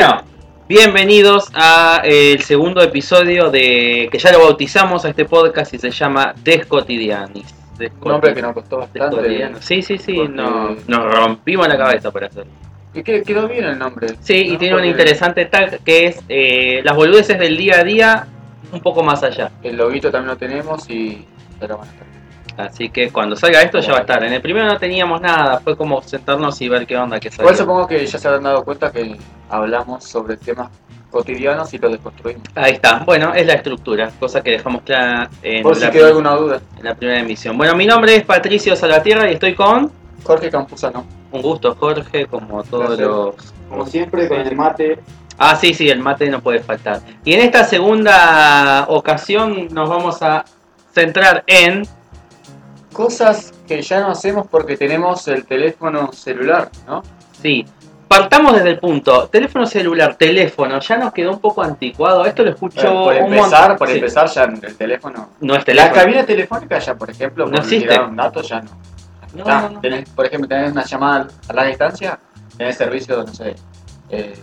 Bueno, bienvenidos a eh, el segundo episodio de que ya lo bautizamos a este podcast y se llama Descotidianis. Un nombre que nos costó bastante. Sí, sí, sí, Porque- no- nos rompimos la cabeza por hacerlo. Y que- quedó bien el nombre. Sí, y ¿no? tiene un Porque interesante tag que es eh, las boludeces del día a día un poco más allá. El loguito también lo tenemos y. Pero bueno. Así que cuando salga esto ya va a estar. En el primero no teníamos nada, fue como sentarnos y ver qué onda que Igual salía. supongo que ya se habrán dado cuenta que hablamos sobre temas cotidianos y los desconstruimos. Ahí está, bueno, es la estructura, cosa que dejamos clara en, Por si la, quedó alguna duda. en la primera emisión. Bueno, mi nombre es Patricio Salvatierra y estoy con Jorge Campuzano. un gusto, Jorge, como todos los... Como siempre, con el mate. Ah, sí, sí, el mate no puede faltar. Y en esta segunda ocasión nos vamos a centrar en... Cosas que ya no hacemos porque tenemos el teléfono celular, ¿no? Sí, partamos desde el punto. Teléfono celular, teléfono, ya nos quedó un poco anticuado. Esto lo escucho Eh, por un empezar, por Sí, empezar ya el teléfono. No es La teléfono. cabina telefónica ya, por ejemplo, No existe. llegaron datos ya no. No, Está. no, no. Tenés, por ejemplo, tenés una llamada a larga distancia, tenés servicio, no sé, eh,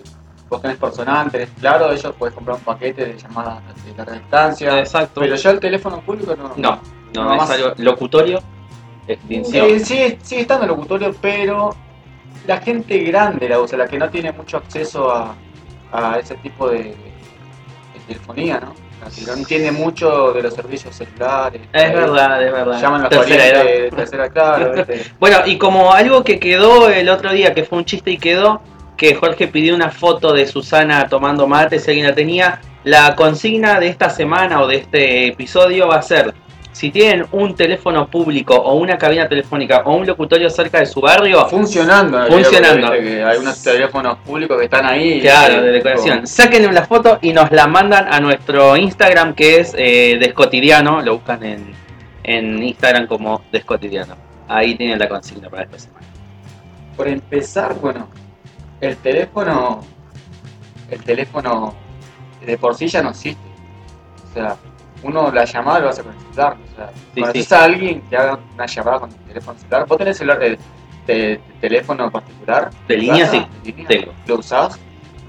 vos tenés personal, tenés claro, ellos puedes comprar un paquete de llamadas de larga distancia, Exacto. pero ya el teléfono público no. No, no, No, es algo locutorio, extinción. Eh, sigue, sigue estando el locutorio, pero la gente grande la usa, la que no tiene mucho acceso a, a ese tipo de, de telefonía, ¿no? La que no entiende mucho de los servicios celulares. Es ahí verdad, es verdad. Llaman los Tercera de tercera. Bueno, y como algo que quedó el otro día, que fue un chiste y quedó, que Jorge pidió una foto de Susana tomando mate, si alguien la tenía, la consigna de esta semana o de este episodio va a ser, si tienen un teléfono público o una cabina telefónica o un locutorio cerca de su barrio, funcionando. Funcionando. Que hay unos teléfonos públicos que están ahí. claro, de decoración, sáquenle la foto y nos la mandan a nuestro Instagram que es eh, Descotidiano, lo buscan en, en Instagram como Descotidiano. Ahí tienen la consigna para esta semana. Por empezar, bueno, el teléfono, el teléfono de por sí ya no existe. O sea, uno la llamada lo hace con el celular. O sea, Sí, conoces sí. a alguien que haga una llamada con el teléfono celular. ¿Vos tenés celular de, de- de teléfono particular? De línea, sí, ¿De línea? tengo. ¿Lo usás?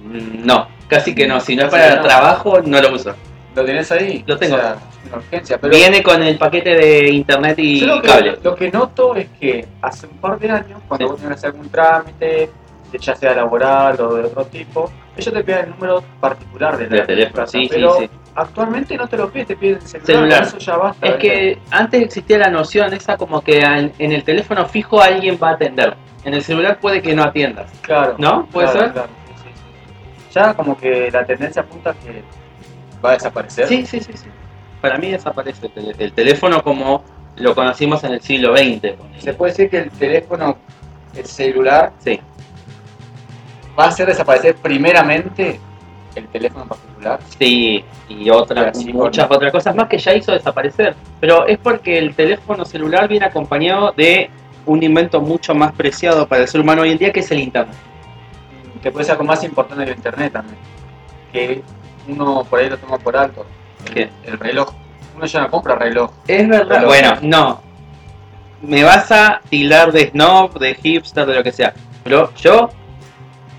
Mm, No, casi que no. Si no es para no. trabajo, no lo uso. ¿Lo tenés ahí? Lo tengo. O sea, urgencia. Pero Viene con el paquete de internet y lo que, cable. lo que noto es que hace un par de años, cuando Sí. vos tenías algún trámite, ya sea laboral o de otro tipo, ellos te piden el número particular de De la teléfono, sí, sí, sí. Actualmente no te lo piden, te piden el celular, Celular. eso ya basta. Es ¿viste? que antes existía la noción esa como que en, en el teléfono fijo alguien va a atender. En el celular puede que no atiendas. claro, ¿No? ¿Puede claro, ser? claro, sí, sí, sí. Ya como que la tendencia apunta a que va a desaparecer. Sí, sí, sí, sí. Para mí desaparece el, el teléfono como lo conocimos en el siglo XX. Se puede decir que el teléfono, el celular, Sí. va a hacer desaparecer primeramente el teléfono particular. Sí, y otras, así muchas otras cosas más que ya hizo desaparecer. Pero es porque el teléfono celular viene acompañado de un invento mucho más preciado para el ser humano hoy en día, que es el internet. que puede ser algo más importante del internet también. Que uno por ahí lo toma por alto. El, ¿Qué? el reloj. Uno ya no compra reloj. Es verdad. Reloj. Bueno, no. Me vas a tildar de snob, de hipster, de lo que sea. Pero yo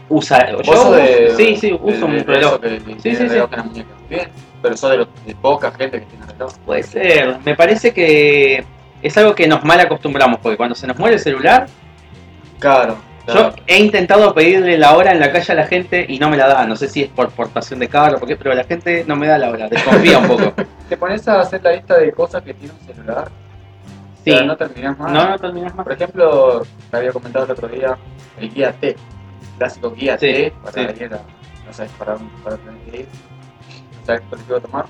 usa, yo sos de, sí, sí, uso un reloj. que Sí, sí, sí. reloj en la muñeca. Bien, pero sos de, los- de poca gente que tiene reloj. Puede ser. Me parece que es algo que nos mal acostumbramos, porque cuando se nos muere el celular, Claro. Yo he intentado pedirle la hora en la calle a la gente y no me la da. No sé si es por portación de carro o por qué, pero la gente no me da la hora. Desconfía un poco. Te pones a hacer la lista de cosas que tiene un celular. Sí. no terminás más. No, no terminas más. Por ejemplo, te había comentado el otro día el guía T. Clásico guía Sí, T para sí. ir a- no sabes para para tenés que ir. No sabes qué colectivo tomar.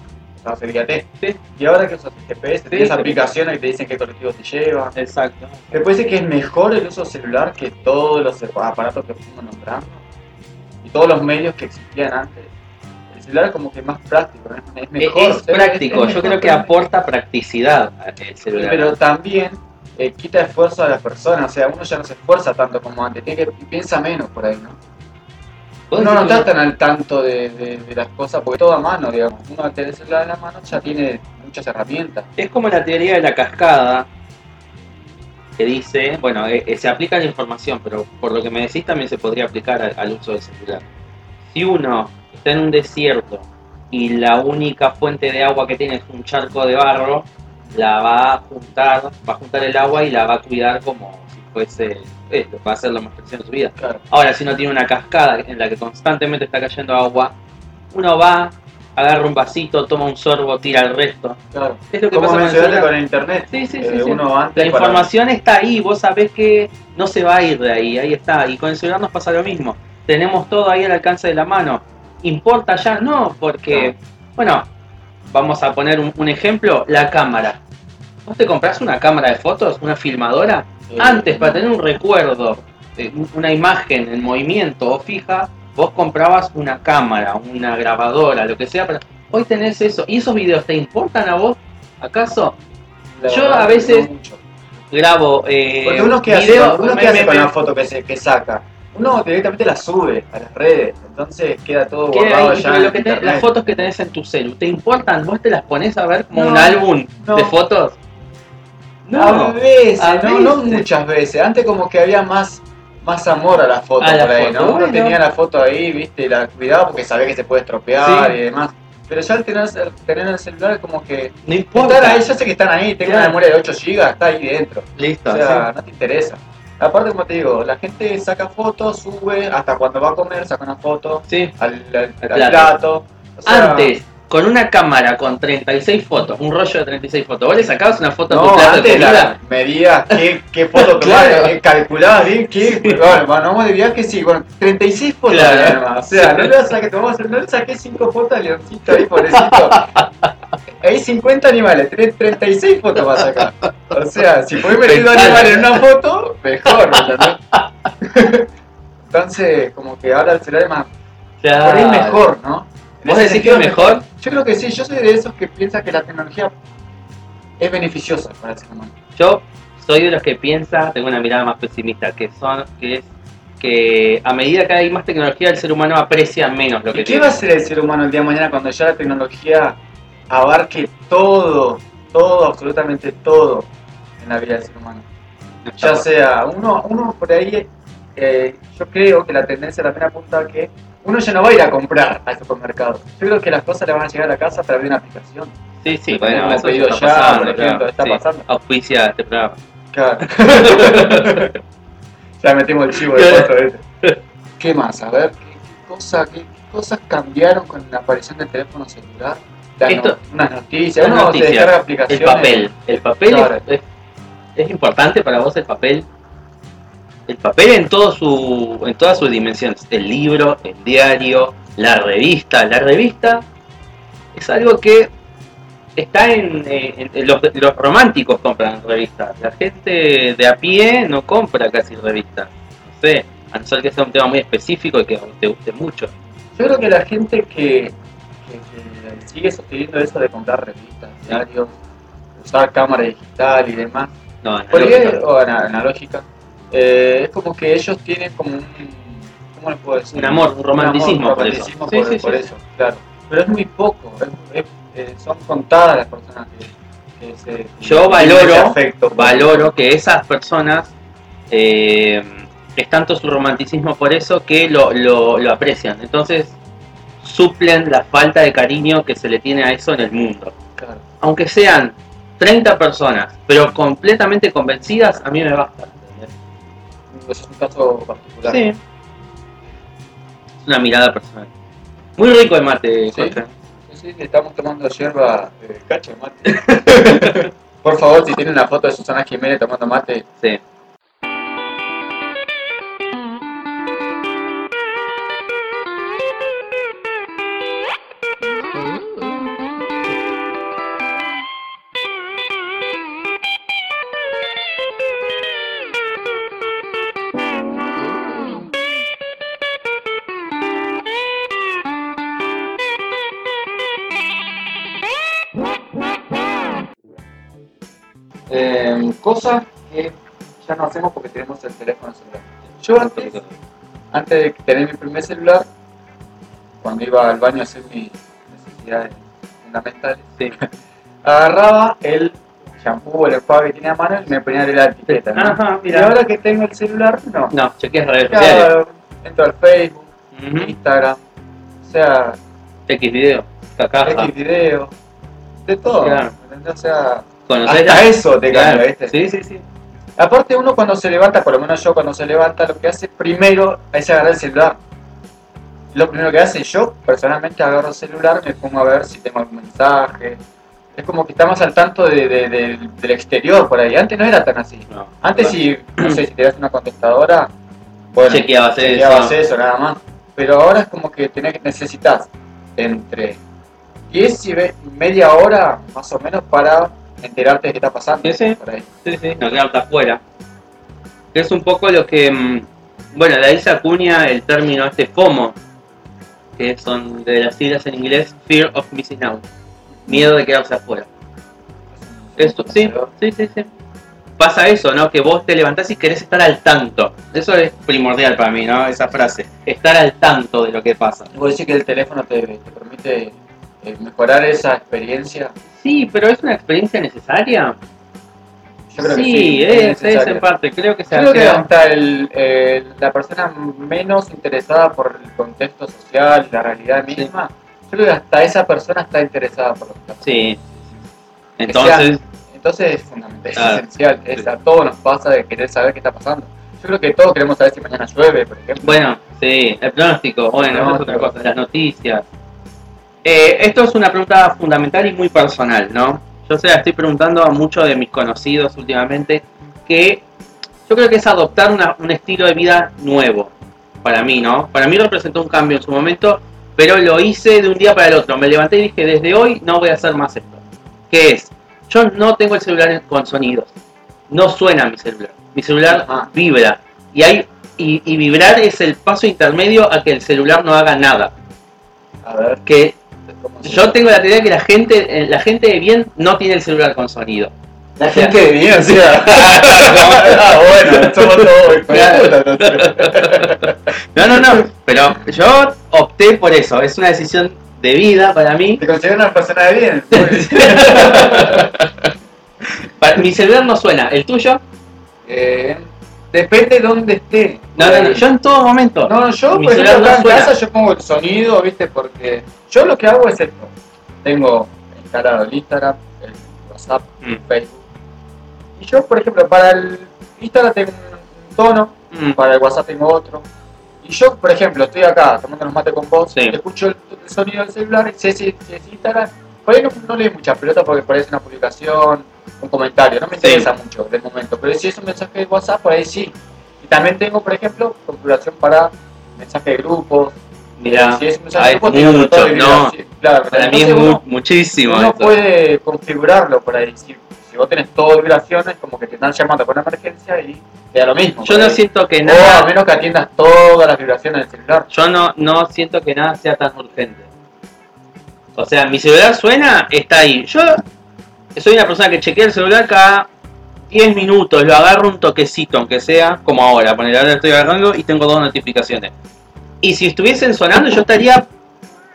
El guía T. Sí. Y ahora que usas GPS, tienes aplicaciones que te dicen qué colectivo te lleva. Exacto. ¿Te parece que es mejor el uso celular que todos los aparatos que fuimos nombrando? Y todos los medios que existían antes. El celular es como que más práctico, ¿no? es mejor. es práctico. es Yo mejor creo que aporta practicidad el celular. Pero también eh, quita esfuerzo a las personas, o sea, uno ya no se esfuerza tanto como antes, tiene que, piensa menos por ahí, ¿no? ¿Vos Uno no está tan al tanto de, de- de las cosas, porque todo a mano, digamos. Uno al tener el celular en la mano ya tiene muchas herramientas. Es como la teoría de la cascada que dice, bueno, eh, eh, se aplica a la información, pero por lo que me decís también se podría aplicar al, al uso del celular. si uno está en un desierto y la única fuente de agua que tiene es un charco de barro, la va a juntar, va a juntar el agua y la va a cuidar como si fuese esto, va a ser la más preciosa de su vida. Claro. Ahora, si uno tiene una cascada en la que constantemente está cayendo agua, uno va, agarra un vasito, toma un sorbo, tira el resto. Claro. Es lo que con el mencionaste celular. con el internet. Sí, sí, eh, sí, sí. Uno antes La para- información está ahí, vos sabés que no se va a ir de ahí, ahí está. Y con el celular nos pasa lo mismo. Tenemos todo ahí al alcance de la mano. ¿Importa ya? No, porque, bueno, vamos a poner un, un ejemplo, la cámara. ¿Vos te compras una cámara de fotos, una filmadora? Antes, para tener un recuerdo, eh, una imagen en movimiento o fija, vos comprabas una cámara, una grabadora, lo que sea. Pero hoy tenés eso. ¿Y esos videos te importan a vos? ¿Acaso? la yo a veces- no grabo eh, Porque uno que hace, video, uno me- que hace me- con me- la foto que, se, que saca. Uno directamente la sube a las redes. Entonces queda todo guardado ahí, ya pero lo que te- las fotos que tenés en tu celu, ¿te importan? ¿Vos te las pones a ver como No, un álbum no. de fotos? a veces, a no, no veces. muchas veces. Antes como que había más, más amor a la foto A la por ahí, foto, ¿no? Uno bueno. tenía la foto ahí, viste, la cuidaba porque sabía que se puede estropear Sí. y demás. Pero ya al tener, tener el celular es como que No importa. ahí, ya sé que están ahí, tengo Claro. una memoria de 8 GB, está ahí dentro. Listo. O sea, sí. no te interesa. Aparte, como te digo, la gente saca fotos, sube, hasta cuando va a comer saca una foto Sí. al, al- al plato. plato. O sea, Antes, con una cámara con 36 fotos, un rollo de 36 fotos, vos le sacabas una foto a tu No, plato de antes la medías qué, qué foto Claro. eh, calculabas bien qué. Bueno, bueno, vamos de viaje, sí, bueno, 36 fotos Claro. nada más. O sea, no le vas a que tomamos, no le saqué 5 fotos al leoncito ahí, pobrecito. Hay 50 animales, tenés 36 fotos para sacar. O sea, si podés meter dos animales en una foto, mejor. Entonces, como que ahora el celular es más. Claro. Por ahí mejor, ¿no? En ¿Vos decís que es mejor? Yo creo que sí, yo soy de esos que piensan que la tecnología es beneficiosa para el ser humano. Yo soy de los que piensa, tengo una mirada más pesimista, que son, que es que a medida que hay más tecnología, el ser humano aprecia menos lo que ¿Y qué tiene. va a hacer el ser humano el día de mañana cuando ya la tecnología abarque todo, todo, absolutamente todo en la vida del ser humano? Ya sea, uno, uno por ahí, eh, yo creo que la tendencia también apunta a que uno ya no va a ir a comprar al supermercado. Yo creo que las cosas le van a llegar a la casa a través de una aplicación. Sí, sí, bueno, eso pedido está ya, pasando, por ejemplo, claro, está sí. pasando. Auspicia este programa. Claro. ya metimos el chivo de cuatro veces. ¿Qué más? A ver, ¿qué, qué cosa, qué, qué cosas cambiaron con la aparición del teléfono celular? Las Esto- unas noticias, uno se descarga El papel. El papel Claro. es, es- importante para vos el papel. El papel en todo su, en todas sus dimensiones. El libro, el diario, la revista. La revista es algo que está en, eh, en- en los, los románticos compran revistas. La gente de a pie no compra casi revistas. No sé, a no ser que sea un tema muy específico y que te guste mucho. Yo creo que la gente que sigue sosteniendo eso de comprar revistas, diarios, usar cámara digital y demás, No, analógico. o ana- analógica, eh, es como que ellos tienen como un, ¿cómo les puedo decir? Un amor, un romanticismo un por eso. romanticismo Sí, por, sí, por sí. eso, claro. Pero es muy poco, es- es- eh, son contadas las personas que, que se... Yo que valoro- afecto valoro que esas personas eh, es tanto su romanticismo por eso que lo, lo, lo aprecian. Entonces suplen la falta de cariño que se le tiene a eso en el mundo. Claro. Aunque sean 30 personas, pero completamente convencidas, a mí me basta. Es un caso particular. Sí. Es una mirada personal. Muy rico el mate, Sí. Jorge. Sí, estamos tomando yerba eh, cacho de mate. Por favor, si tienen una foto de Susana Jiménez tomando mate, Sí. Cosas que ya no hacemos porque tenemos el teléfono celular. Yo antes, antes de tener mi primer celular, cuando iba al baño a hacer mis necesidades fundamentales, Sí. agarraba el shampoo o el enjuague que tenía a mano y me ponía de la etiqueta. ¿no? Ajá, y ahora que tengo el celular, no. No, chequeas redes sociales. Entro al Facebook. Instagram, O sea, X video, cacaja. X video, de todo. Claro. O sea, Conocer hasta eso te Claro. cambia, ¿viste? Sí, sí, sí. Aparte uno cuando se levanta, por lo menos yo cuando se levanta, lo que hace primero es agarrar el celular. Lo primero que hace yo, personalmente agarro el celular, me pongo a ver si tengo algún mensaje. Es como que estamos al tanto de- de- de- del exterior por ahí. Antes no era tan así. No. Antes si, no sé, si te das una contestadora, bueno, Chequeabas chequeabas eso. eso, nada más. Pero ahora es como que tenés necesitas entre 10 y media hora más o menos para enterarte de qué está pasando. Sí, sí. por ahí. Sí, sí, no quedarte afuera. Que es un poco lo que. mm, Bueno, de ahí se acuña el término este FOMO, que son de las siglas en inglés Fear of Missing Out. Miedo de quedarse afuera. Esto, sí, sí, sí, sí. Pasa eso, ¿no? Que vos te levantás y querés estar al tanto. Eso es primordial para mí, ¿no? Esa frase. Estar al tanto de lo que pasa. ¿Vos decís que el teléfono te, te permite eh, mejorar esa experiencia? Sí, pero es una experiencia necesaria. Yo creo sí, que sí. es, es necesario. en parte. Creo que se creo que hasta el, eh, la persona menos interesada por el contexto social la realidad Sí. misma, yo creo que hasta esa persona está interesada por lo que está. Sí. Entonces, Entonces es fundamental, es esencial. Es, Sí. a todos nos pasa de querer saber qué está pasando. Yo creo que todos queremos saber si mañana llueve, por ejemplo. bueno, sí, el pronóstico, bueno, eso es otra cosa, las noticias. Eh, esto es una pregunta fundamental y muy personal, ¿no? Yo se la estoy preguntando a muchos de mis conocidos últimamente, que yo creo que es adoptar una- un estilo de vida nuevo, para mí, ¿no? Para mí representó un cambio en su momento, pero lo hice de un día para el otro. Me levanté y dije, desde hoy no voy a hacer más esto. ¿Qué es? Yo no tengo el celular con sonidos. No suena mi celular. Mi celular Ajá. vibra. Y, hay, y, y vibrar es el paso intermedio a que el celular no haga nada. A ver, Que ¿cómo se- yo tengo la teoría que la gente, eh, la gente de bien no tiene el celular con sonido. La gente de bien, o sea. ah, bueno, somos todos. No, no, no. Pero yo opté por eso. Es una decisión de vida para mí. ¿Te consideras una persona de bien? Para- mi celular no suena. ¿El tuyo? Eh, depende de dónde esté. No, no, no. Yo en todo momento. No, yo, Mi por ejemplo, acá en suena. casa yo pongo el sonido, ¿viste? Porque yo lo que hago es esto. Tengo instalado el Instagram, el WhatsApp, Mm. Facebook. Y yo, por ejemplo, para el Instagram tengo un tono, Mm. para el WhatsApp tengo otro. Y yo, por ejemplo, estoy acá tomando unos mate con vos, Sí. escucho el, el sonido del celular, si, si es Instagram. Por ahí no, no leí mucha pelota porque parece una publicación, un comentario, no me Sí. interesa mucho del momento. Pero si es un mensaje de WhatsApp, por ahí sí. Y también tengo, por ejemplo, configuración para mensaje de grupos. Mirá, si es un mensaje de tengo mucho, de no. Claro, Para mí es uno- muchísimo. uno puede configurarlo por ahí. Si, si vos tenés todo vibraciones, como que te están llamando por una emergencia y te da lo mismo. Yo no ahí. siento que O a nada. menos que atiendas todas las vibraciones del celular. Yo no, no siento que nada sea tan urgente. O sea, mi celular suena, está ahí. Yo soy una persona que chequea el celular cada 10 minutos, lo agarro un toquecito, aunque sea como ahora. Poner ahora estoy agarrando y tengo dos notificaciones. Y si estuviesen sonando, yo estaría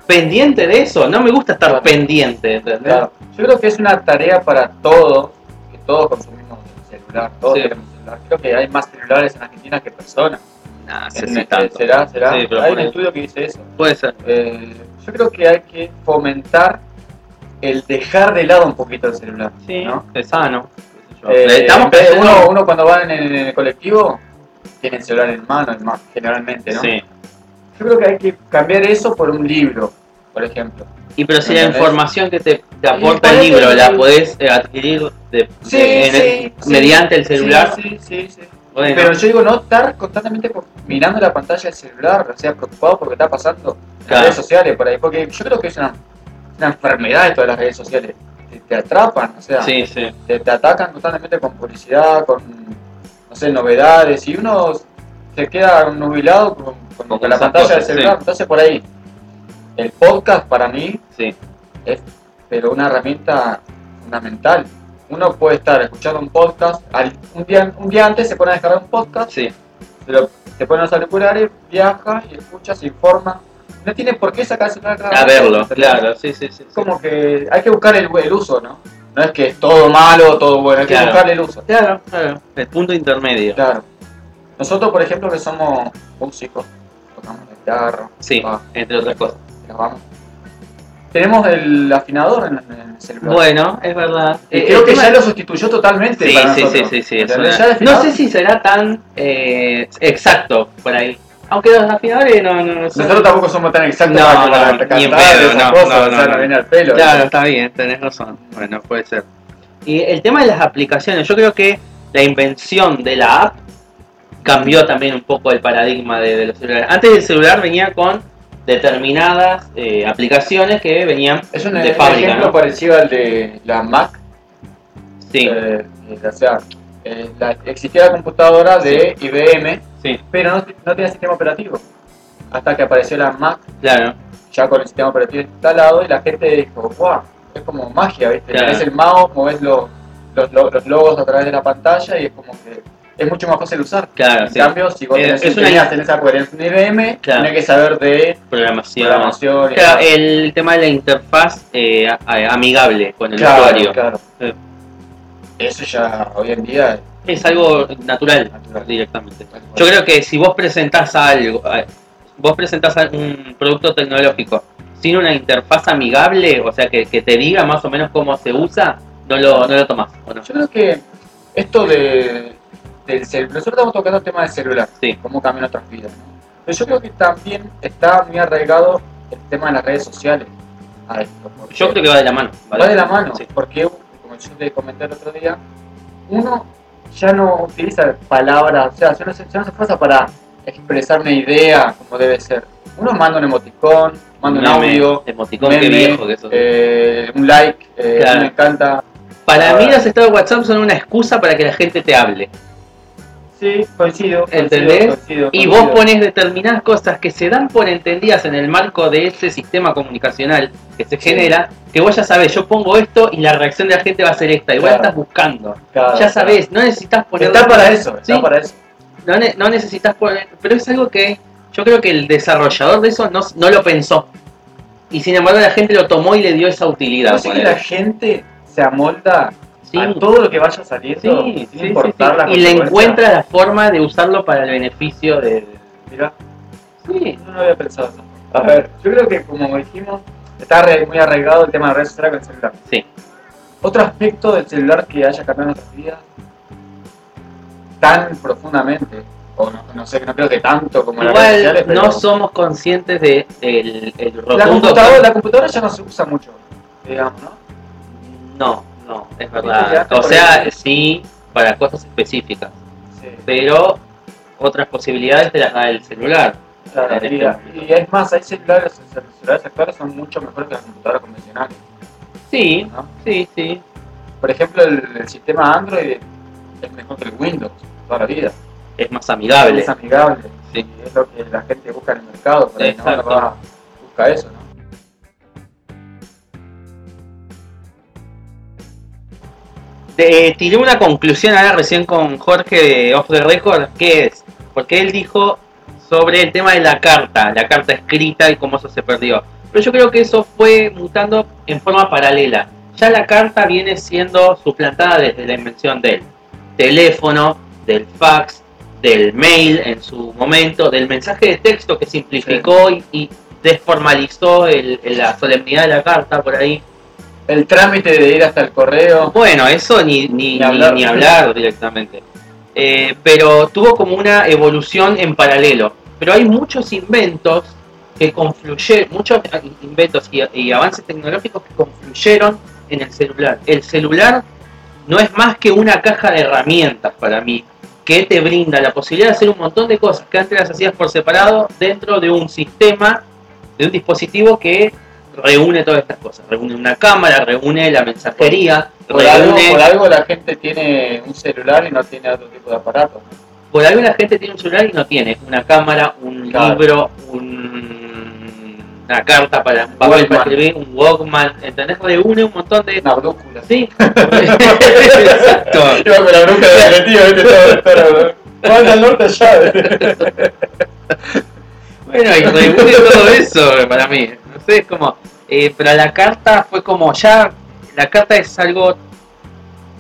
pendiente de eso. No me gusta estar Claro. pendiente, ¿entendés? Claro. Yo creo que es una tarea para todos, que todos consumimos el celular, todos Sí. tenemos celular. Creo que hay más celulares en Argentina que personas. Nah, En- tanto. ¿Será? ¿Será? Sí, hay un estudio que dice eso. Puede ser. Eh, yo creo que hay que fomentar el dejar de lado un poquito el celular. Sí, ¿no? es sano. Eh, cayendo- uno, uno cuando va en el, en el colectivo tiene el celular en mano, en ma- generalmente, ¿no? Sí. Yo creo que hay que cambiar eso por un libro, por ejemplo. Y pero si la información que te, te aporta por el libro el- la podés eh, adquirir de- Sí, de- en el- sí, sí. mediante el celular, Sí, sí, sí. bueno, Pero yo digo, no estar constantemente con- mirando la pantalla del celular, o sea, preocupado por lo que está pasando en Claro. las redes sociales por ahí, porque yo creo que es una, una enfermedad de todas las redes sociales. Te, te atrapan, o sea, sí, sí. te, te atacan constantemente con publicidad, con, no sé, novedades, y uno se queda nubilado con, con- Con con la pantalla cosas, del celular. sí. Entonces, por ahí, el podcast para mí Sí. es pero una herramienta fundamental. Uno puede estar escuchando un podcast, al- un, día, un día antes se pone a descargar un podcast, Sí, se, lo- se pone los auriculares, viaja y escucha, se informa. No tiene por qué sacarse cada a verlo, claro, sí, sí, sí. Es como que hay que buscar el, el uso, ¿no? No es que es todo malo o todo bueno, hay que Claro. buscar el uso. Claro, claro. El punto intermedio. Claro. Nosotros, por ejemplo, que somos músicos, tocamos la guitarra, Sí, va, entre otras cosas. Tenemos el afinador en, en el celular. Bueno, es verdad. Eh, creo que ya lo sustituyó totalmente. Sí, para sí, sí, sí, sí, una- No sé si será tan eh, exacto por ahí. Aunque los afinadores no, no, no son- Nosotros tampoco somos tan exactos No, para, no, para ni cantar en pedo, esas no, cosas, no, o sea, no, viene al pelo. Claro, ¿no? está bien, tenés razón. Bueno, puede ser. Y el tema de las aplicaciones, yo creo que la invención de la app cambió también un poco el paradigma de, de los celulares. Antes el celular venía con determinadas eh, aplicaciones que venían Es un, de un fábrica, ejemplo ¿no? parecido al de la Mac. Sí, eh, o sea, eh, la- existía la computadora de IBM, sí, pero no, no tenía sistema operativo. Hasta que apareció la Mac, claro. ya con el sistema operativo instalado, y la gente dijo, wow, es como magia, ¿viste? Claro. Tenés el mouse, movés los, los, lo- los logos a través de la pantalla y es como que es mucho más fácil usar. Claro, en sí. cambio, si vos Eh, tenés, es tenías, tenés que tenés un IBM, Claro. tenés que saber de Programación. programación. Claro, el tema de la interfaz eh, amigable con el usuario. claro. Sí. Eso ya hoy en día Es algo natural, Natural. directamente. Yo creo que si vos presentás algo, vos presentás un producto tecnológico sin una interfaz amigable, o sea, que, que te diga más o menos cómo se usa, no lo, no lo tomás, ¿o no? Yo creo que esto de, del celular, nosotros estamos tocando el tema del celular, Sí. cómo cambian nuestras vidas. ¿no? Pero yo creo que también está muy arraigado el tema de las redes sociales a esto. porque Yo creo que va de la mano. va de la mano, Sí. porque como yo te comenté el otro día, uno ya no utiliza palabras, o sea, ya no se, ya no se esfuerza para expresar una idea como debe ser. Uno manda un emoticón, manda un Meme, audio, Emoticón, qué meme, viejo que eso. eh, un like, eh, Claro. me encanta. Para ah. mí los estados de WhatsApp son una excusa para que la gente te hable. Sí, coincido. ¿Entendés? coincido, Y coincido. vos pones determinadas cosas que se dan por entendidas en el marco de ese sistema comunicacional que se Sí. genera, que vos ya sabés, yo pongo esto y la reacción de la gente va a ser esta, la Claro. estás buscando. Claro, ya sabés, no necesitas poner... Está para eso, está Sí. para eso. No, ne- no necesitas poner... Pero es algo que yo creo que el desarrollador de eso no, no lo pensó. Y sin embargo la gente lo tomó y le dio esa utilidad. Sé que la gente se amolda Sí. a todo lo que vaya saliendo Sí, sin importar las Y le encuentra la forma de usarlo para el beneficio de... Mirá, Sí, no lo había pensado eso. A ver, yo creo que como dijimos, está muy arraigado el tema de redes sociales con el celular. sí. Otro aspecto del celular que haya cambiado nuestras vidas tan profundamente, o no, no sé, no creo que tanto como las redes Igual sociales, pero no somos conscientes de el, el la computadora, la computadora ya no se usa mucho, digamos, ¿no? No, no, es verdad. O sea, sí, para cosas específicas. Sí. Pero otras posibilidades te las da el celular. Claro, este y, es más, hay celulares, celulares actuales son mucho mejores que las computadoras convencionales. Sí, ¿no? sí, sí. Por ejemplo, el, el sistema Android es mejor que el Windows toda la vida. Es más amigable. Es amigable. Sí. Y es lo que la gente busca en el mercado. Ahí, ¿no? Va- busca eso, ¿no? Te tiré una conclusión ahora recién con Jorge de Off the Record, que es, porque él dijo sobre el tema de la carta, la carta escrita y cómo eso se perdió. Pero yo creo que eso fue mutando en forma paralela. Ya la carta viene siendo suplantada desde la invención del teléfono, del fax, del mail en su momento, del mensaje de texto que simplificó y, y desformalizó el- la solemnidad de la carta por ahí. El trámite de ir hasta el correo. Bueno, eso ni, ni, Ni ni- hablar. ni hablar directamente. Eh, pero tuvo como una evolución en paralelo. Pero hay muchos inventos que confluyeron, muchos inventos y, y avances tecnológicos que confluyeron en el celular. El celular no es más que una caja de herramientas para mí, que te brinda la posibilidad de hacer un montón de cosas que antes las hacías por separado dentro de un sistema, de un dispositivo que reúne todas estas cosas. Reúne una cámara, reúne la mensajería, Por algo, reúne... por algo la gente tiene un celular y no tiene otro tipo de aparato. Por algo la gente tiene un celular y no tiene una cámara, un Claro. libro, un- una carta para un papel para Walkman. escribir, un Walkman, ¿entendés? Reúne un montón de... Una brújula. Sí, exacto. Iba con la brújula de ¿viste? Todo, ¿Cuál al norte allá? Bueno, y reúne todo eso para mí. Es como. eh, pero la carta fue como ya. La carta es algo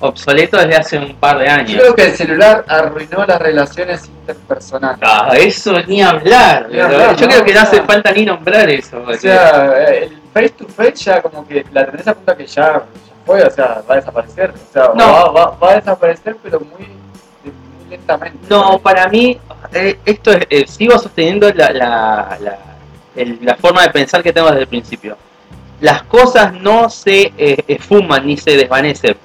obsoleto desde hace un par de Yo años. creo que el celular arruinó las relaciones interpersonales. Ah, eso ni hablar. Ni hablar, Yo ¿no? creo que no hace falta ni nombrar eso. O sea, eh, el face to face ya como que la tenés a punta que ya, ya fue, o sea, va a desaparecer. O sea, No. va, va- va a desaparecer, pero muy, muy lentamente. No, para mí, eh, esto es, eh, sigo sosteniendo la, la, la, el- la forma de pensar que tengo desde el principio. Las cosas no se eh, esfuman ni se desvanecen.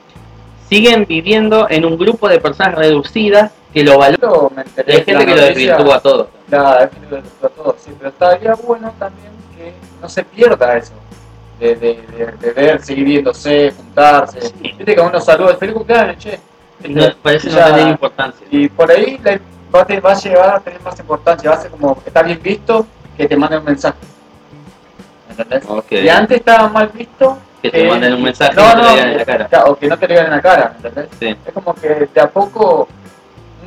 Siguen viviendo en un grupo de personas reducidas que lo valoran. Hay gente la que lo desvirtúa todo. La, es que lo desvirtúa todo, sí, pero estaría bueno también que no se pierda eso. De, de, de, de ver, seguir viéndose, juntarse. Sí. Viste que uno saluda, feliz cumpleaños, che. No, parece no Ya- tener importancia. Y por ahí la- va, a va a llegar a tener más importancia, va a ser como está bien visto que te manden un mensaje. ¿Entendés? Ok. Y antes estaba mal visto Que te manden un mensaje no, no te no, lo digan en la cara. o que no te lo digan en la cara, ¿entendés? Sí. Es como que de a poco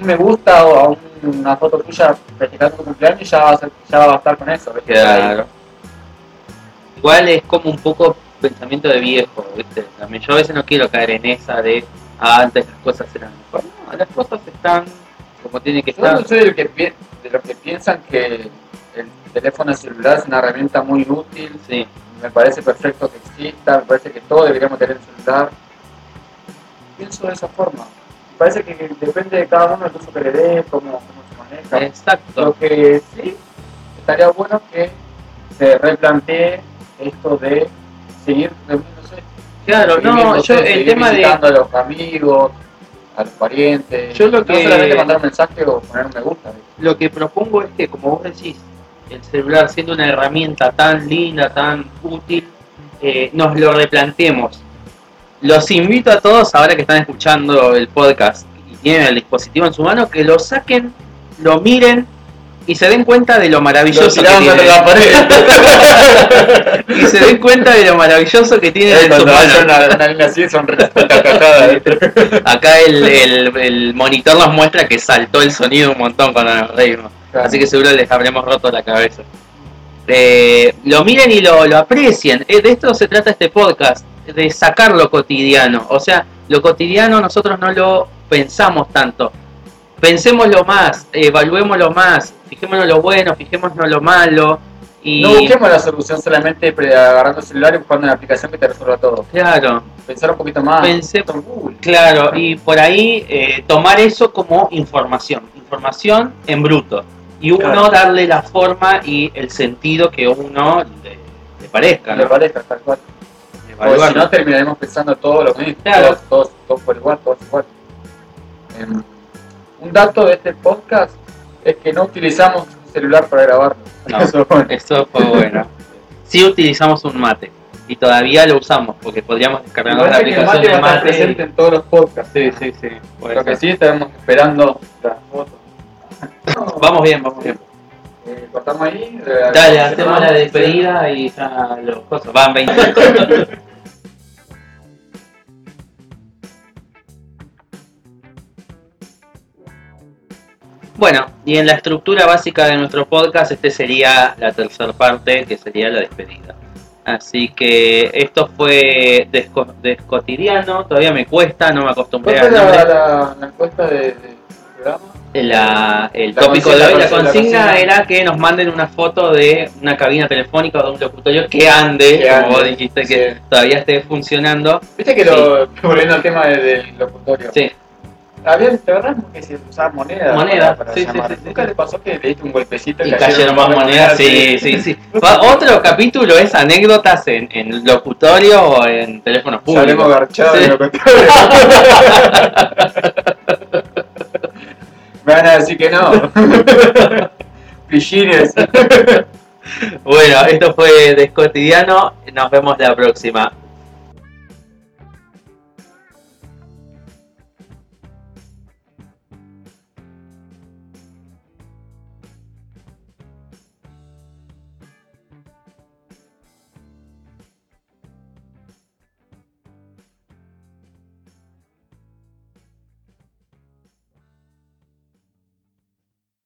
un me gusta o a un- una foto tuya festejando tu cumpleaños ya va a, ser- ya va a estar con eso. Claro. Igual es como un poco pensamiento de viejo, ¿viste? También yo a veces no quiero caer en esa de ah, antes las cosas eran mejor. No, las cosas están como tienen que Yo no estar. soy del que de los que piensan que el teléfono celular es una herramienta muy útil Sí, me parece perfecto que exista, me parece que todos deberíamos tener un celular. Pienso de esa forma. Me parece que depende de cada uno el uso que le dé, cómo, cómo se maneja. exacto. Lo que sí estaría bueno que se replantee esto de seguir reuniéndose. Claro, no, yo el tema de a los amigos, a los parientes. Yo lo No que- solamente mandar un mensaje o poner un me gusta. lo que propongo es que, como vos decís, el celular siendo una herramienta tan linda, tan útil, eh, nos lo replanteemos. Los invito a todos, ahora que están escuchando el podcast y tienen el dispositivo en su mano, que lo saquen, lo miren y se den cuenta de lo maravilloso que Lo tiene. la pared. Y se den cuenta de lo maravilloso que tiene Eh, en cagada, ¿viste? Acá el, el- el monitor nos muestra que saltó el sonido un montón cuando nos reímos. Así que seguro les habremos roto la cabeza. Eh, lo miren y lo, lo aprecien. Eh, de esto se trata este podcast, de sacar lo cotidiano. O sea, lo cotidiano nosotros no lo pensamos tanto. Pensémoslo más, evaluémoslo más, fijémonos lo bueno, fijémonos lo malo. Y No busquemos la solución solamente agarrando el celular y buscando una aplicación que te resuelva todo. claro, Pensar un poquito más. Pensé- claro, y por ahí eh, tomar eso como información, información en bruto. Y uno Claro. darle la forma y el sentido que uno le, le parezca. Le ¿no? parezca, tal cual. Porque si no, terminaremos pensando todo lo mismo. Claro. Todos, todos, todos por igual, todos igual. Em, un dato de este podcast es que no utilizamos un celular para grabarlo. No. Eso es bueno. Eso fue bueno. Sí utilizamos un mate y todavía lo usamos porque podríamos descargarnos la que el aplicación mate de mate. presente en todos los podcasts. Sí, sí, sí. Lo que sí estamos esperando las fotos. Vamos bien, vamos bien. Eh, cortamos ahí. eh, Dale, hacemos la despedida y ya los cosas. Van 20 Bueno, y en la estructura básica de nuestro podcast, este sería la tercera parte, que sería la despedida. Así que esto fue desco- descotidiano, todavía me cuesta, no me acostumbré ¿Cuál fue al la, la, la encuesta de, de- programa? La- el La tópico de hoy, la consigna, la era que nos manden una foto de una cabina telefónica o de un locutorio que ande, Que como ande, vos dijiste que todavía esté funcionando. Viste que lo, volviendo al tema de- del locutorio. Sí, Había, ¿te verdad que se usaba moneda? Moneda, para, para sí, sí, ¿Nunca le pasó que le diste un golpecito y cayeron más monedas, sí, sí, sí. Otro capítulo es anécdotas en, en locutorio o en teléfonos Salimos públicos. garchados Sí. en locutorio. Me van a decir que no. Pillines. Bueno, esto fue Descotidiano, nos vemos la próxima.